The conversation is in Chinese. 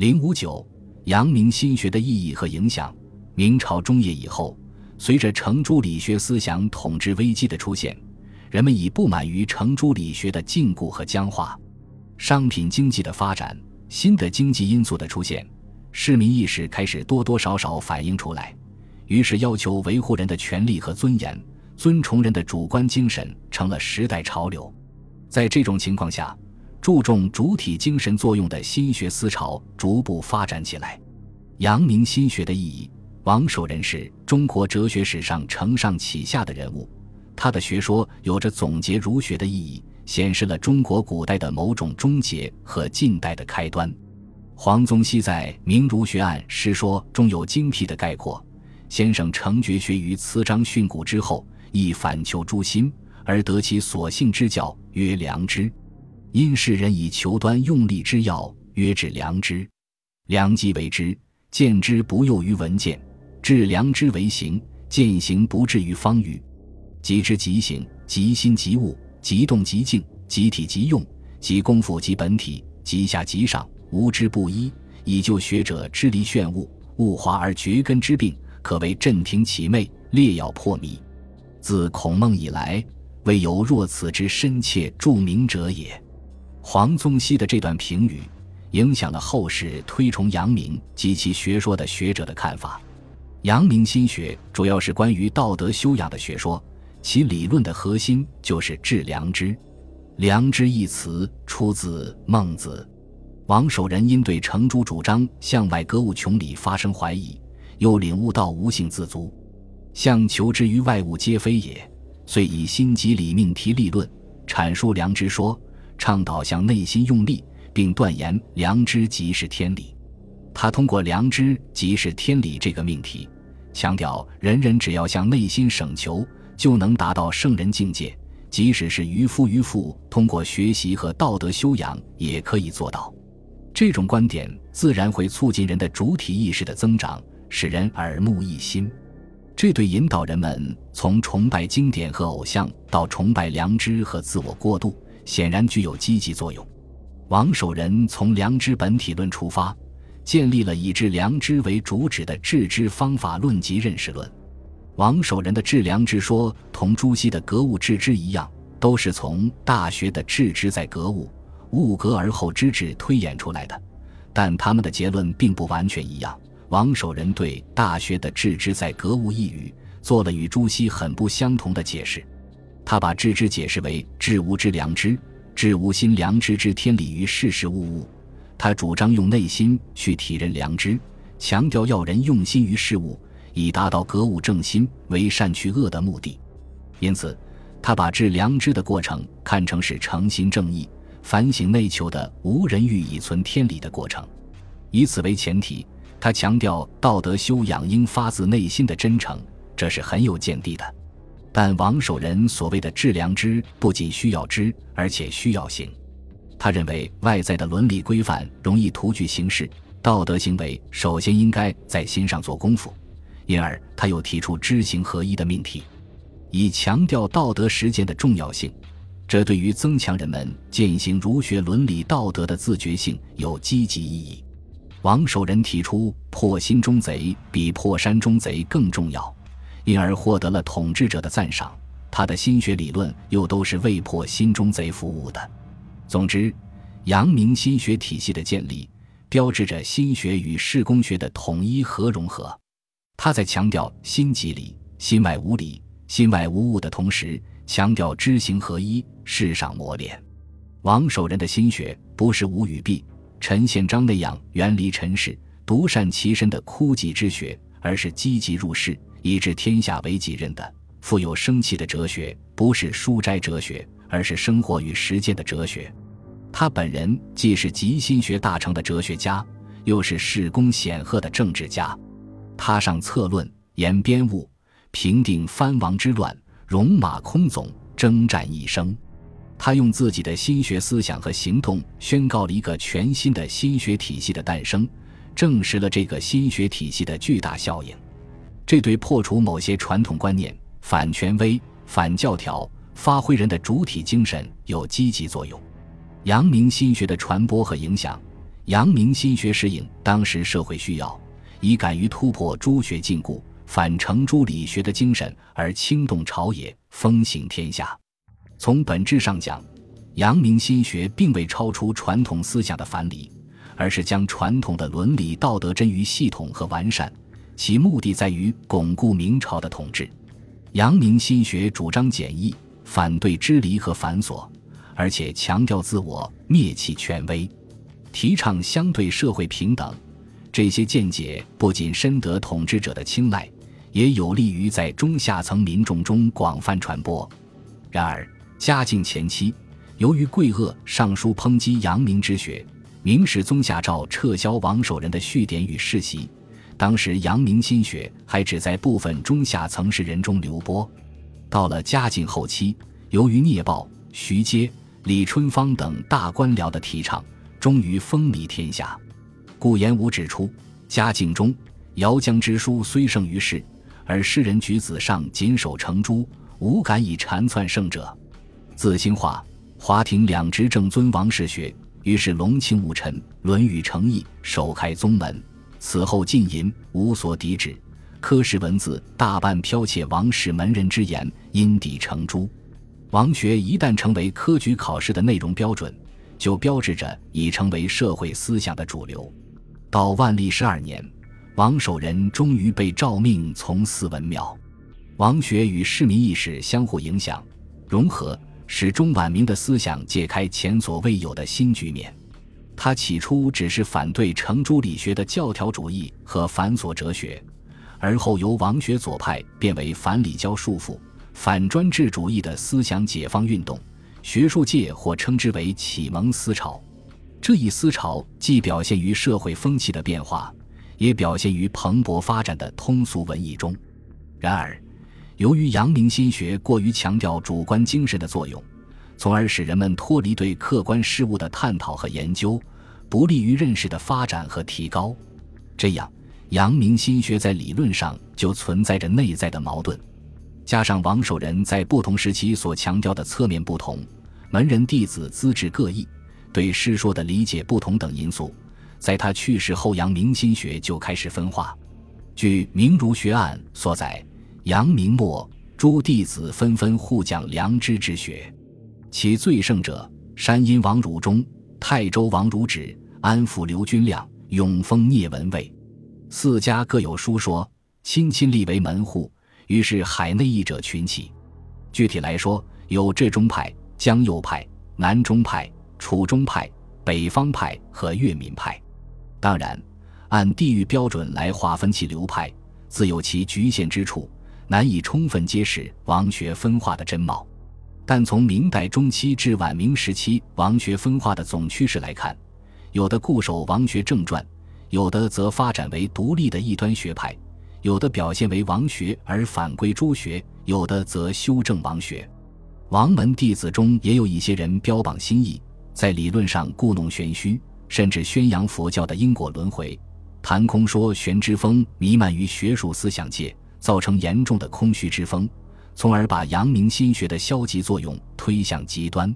零五九，阳明心学的意义和影响。明朝中叶以后，随着程朱理学思想统治危机的出现，人们已不满于程朱理学的禁锢和僵化。商品经济的发展，新的经济因素的出现，市民意识开始多多少少反映出来，于是要求维护人的权利和尊严、尊崇人的主观精神成了时代潮流。在这种情况下，注重主体精神作用的心学思潮逐步发展起来。阳明心学的意义，王守仁是中国哲学史上承上启下的人物，他的学说有着总结儒学的意义，显示了中国古代的某种终结和近代的开端。黄宗羲在《明儒学案诗说》中有精辟的概括：先生成绝学于辞章训诂之后，亦反求诸心，而得其所性之教，曰良知。因世人以求端用力之要，曰治良知。良即为之，见之不囿于闻见；治良知为行，见行不至于方语。即知即行，即心即物，即动即静，即体即用，即功夫即本体，即下即上，无之不一。以就学者支离炫物，物华而绝根之病，可谓震霆起魅，裂咬破迷。自孔孟以来，未有若此之深切著名者也。黄宗羲的这段评语，影响了后世推崇阳明及其学说的学者的看法。阳明心学主要是关于道德修养的学说，其理论的核心就是致良知。良知一词出自孟子。王守仁因对程朱主张向外格物穷理发生怀疑，又领悟到无性自足，向求之于外物皆非也，遂以心即理命题立论，阐述良知说。倡导向内心用力，并断言良知即是天理。他通过“良知即是天理”这个命题，强调人人只要向内心省求，就能达到圣人境界；即使是渔夫渔妇，通过学习和道德修养也可以做到。这种观点自然会促进人的主体意识的增长，使人耳目一新。这对引导人们从崇拜经典和偶像到崇拜良知和自我过渡。显然具有积极作用。王守仁从良知本体论出发，建立了以治良知为主旨的治知方法论及认识论。王守仁的治良知说同朱熹的格物致知一样，都是从《大学》的“致知在格物，物格而后知之”推演出来的。但他们的结论并不完全一样。王守仁对《大学》的“致知在格物”一语做了与朱熹很不相同的解释。他把致知解释为致无知良知，致无心良知之天理于事事物物。他主张用内心去体认良知，强调要人用心于事物，以达到格物正心、为善去恶的目的。因此，他把致良知的过程看成是诚心正义、反省内求的无人欲以存天理的过程。以此为前提，他强调道德修养应发自内心的真诚，这是很有见地的。但王守仁所谓的致良知，不仅需要知，而且需要行。他认为外在的伦理规范容易图具形式，道德行为首先应该在心上做功夫。因而，他又提出知行合一的命题，以强调道德实践的重要性。这对于增强人们践行儒学伦理道德的自觉性有积极意义。王守仁提出，破心中贼比破山中贼更重要。因而获得了统治者的赞赏，他的心学理论又都是为破心中贼服务的。总之，阳明心学体系的建立，标志着心学与世工学的统一和融合。他在强调心即理，心外无理，心外无物的同时，强调知行合一，世上磨练。王守仁的心学不是吴与弼、陈宪章那样远离尘世、独善其身的枯寂之学，而是积极入世。以治天下为己任的富有生气的哲学，不是书斋哲学，而是生活与实践的哲学。他本人既是极心学大成的哲学家，又是世功显赫的政治家。他上策论，言编务，平定藩王之乱，戎马倥偬，征战一生。他用自己的心学思想和行动，宣告了一个全新的心学体系的诞生，证实了这个心学体系的巨大效应。这对破除某些传统观念、反权威、反教条、发挥人的主体精神有积极作用。阳明心学的传播和影响，阳明心学适应当时社会需要，以敢于突破朱学禁锢、反程朱理学的精神而轻动朝野、风行天下。从本质上讲，阳明心学并未超出传统思想的藩篱，而是将传统的伦理道德臻于系统和完善，其目的在于巩固明朝的统治。阳明心学主张简易，反对支离和繁琐，而且强调自我，灭弃权威，提倡相对社会平等。这些见解不仅深得统治者的青睐，也有利于在中下层民众中广泛传播。然而，嘉靖前期。由于桂鄂上书抨击阳明之学，明史宗下诏撤销王守仁的序典与世袭。当时阳明心学还只在部分中下层士人中流播。到了嘉靖后期，由于聂豹、徐阶、李春芳等大官僚的提倡，终于风靡天下。顾炎武指出，嘉靖中姚江之书虽盛于世，而诗人举子上谨守成朱，无敢以禅篡圣者。自兴化。华亭两执正尊王氏学，于是隆庆戊辰，《论语》成义，首开宗门。此后禁淫，无所抵止。科试文字大半剽窃王氏门人之言，因抵成诛。王学一旦成为科举考试的内容标准，就标志着已成为社会思想的主流。到万历十二年，王守仁终于被诏命从祀文庙。王学与市民意识相互影响、融合。使中晚明的思想解开前所未有的新局面。他起初只是反对程朱理学的教条主义和繁琐哲学，而后由王学左派变为反礼教束缚、反专制主义的思想解放运动。学术界或称之为启蒙思潮。这一思潮既表现于社会风气的变化，也表现于蓬勃发展的通俗文艺中。然而，由于阳明心学过于强调主观精神的作用，从而使人们脱离对客观事物的探讨和研究，不利于认识的发展和提高。这样，阳明心学在理论上就存在着内在的矛盾。加上王守仁在不同时期所强调的侧面不同、门人弟子资质各异、对诗说的理解不同等因素，在他去世后，阳明心学就开始分化。据《明儒学案》所载。阳明末，诸弟子纷纷互讲良知之学，其最盛者，山阴王汝中、泰州王汝止、安抚刘君亮、永丰聂文蔚，四家各有书说，亲亲立为门户。于是海内译者群起。具体来说，有浙中派、江右派、南中派、楚中派、北方派和粤闽派。当然，按地域标准来划分其流派，自有其局限之处。难以充分揭示王学分化的真貌，但从明代中期至晚明时期王学分化的总趋势来看，有的固守王学正传，有的则发展为独立的异端学派，有的表现为王学而反归朱学，有的则修正王学。王门弟子中也有一些人标榜新意，在理论上故弄玄虚，甚至宣扬佛教的因果轮回，谈空说玄之风弥漫于学术思想界。造成严重的空虚之风，从而把阳明心学的消极作用推向极端。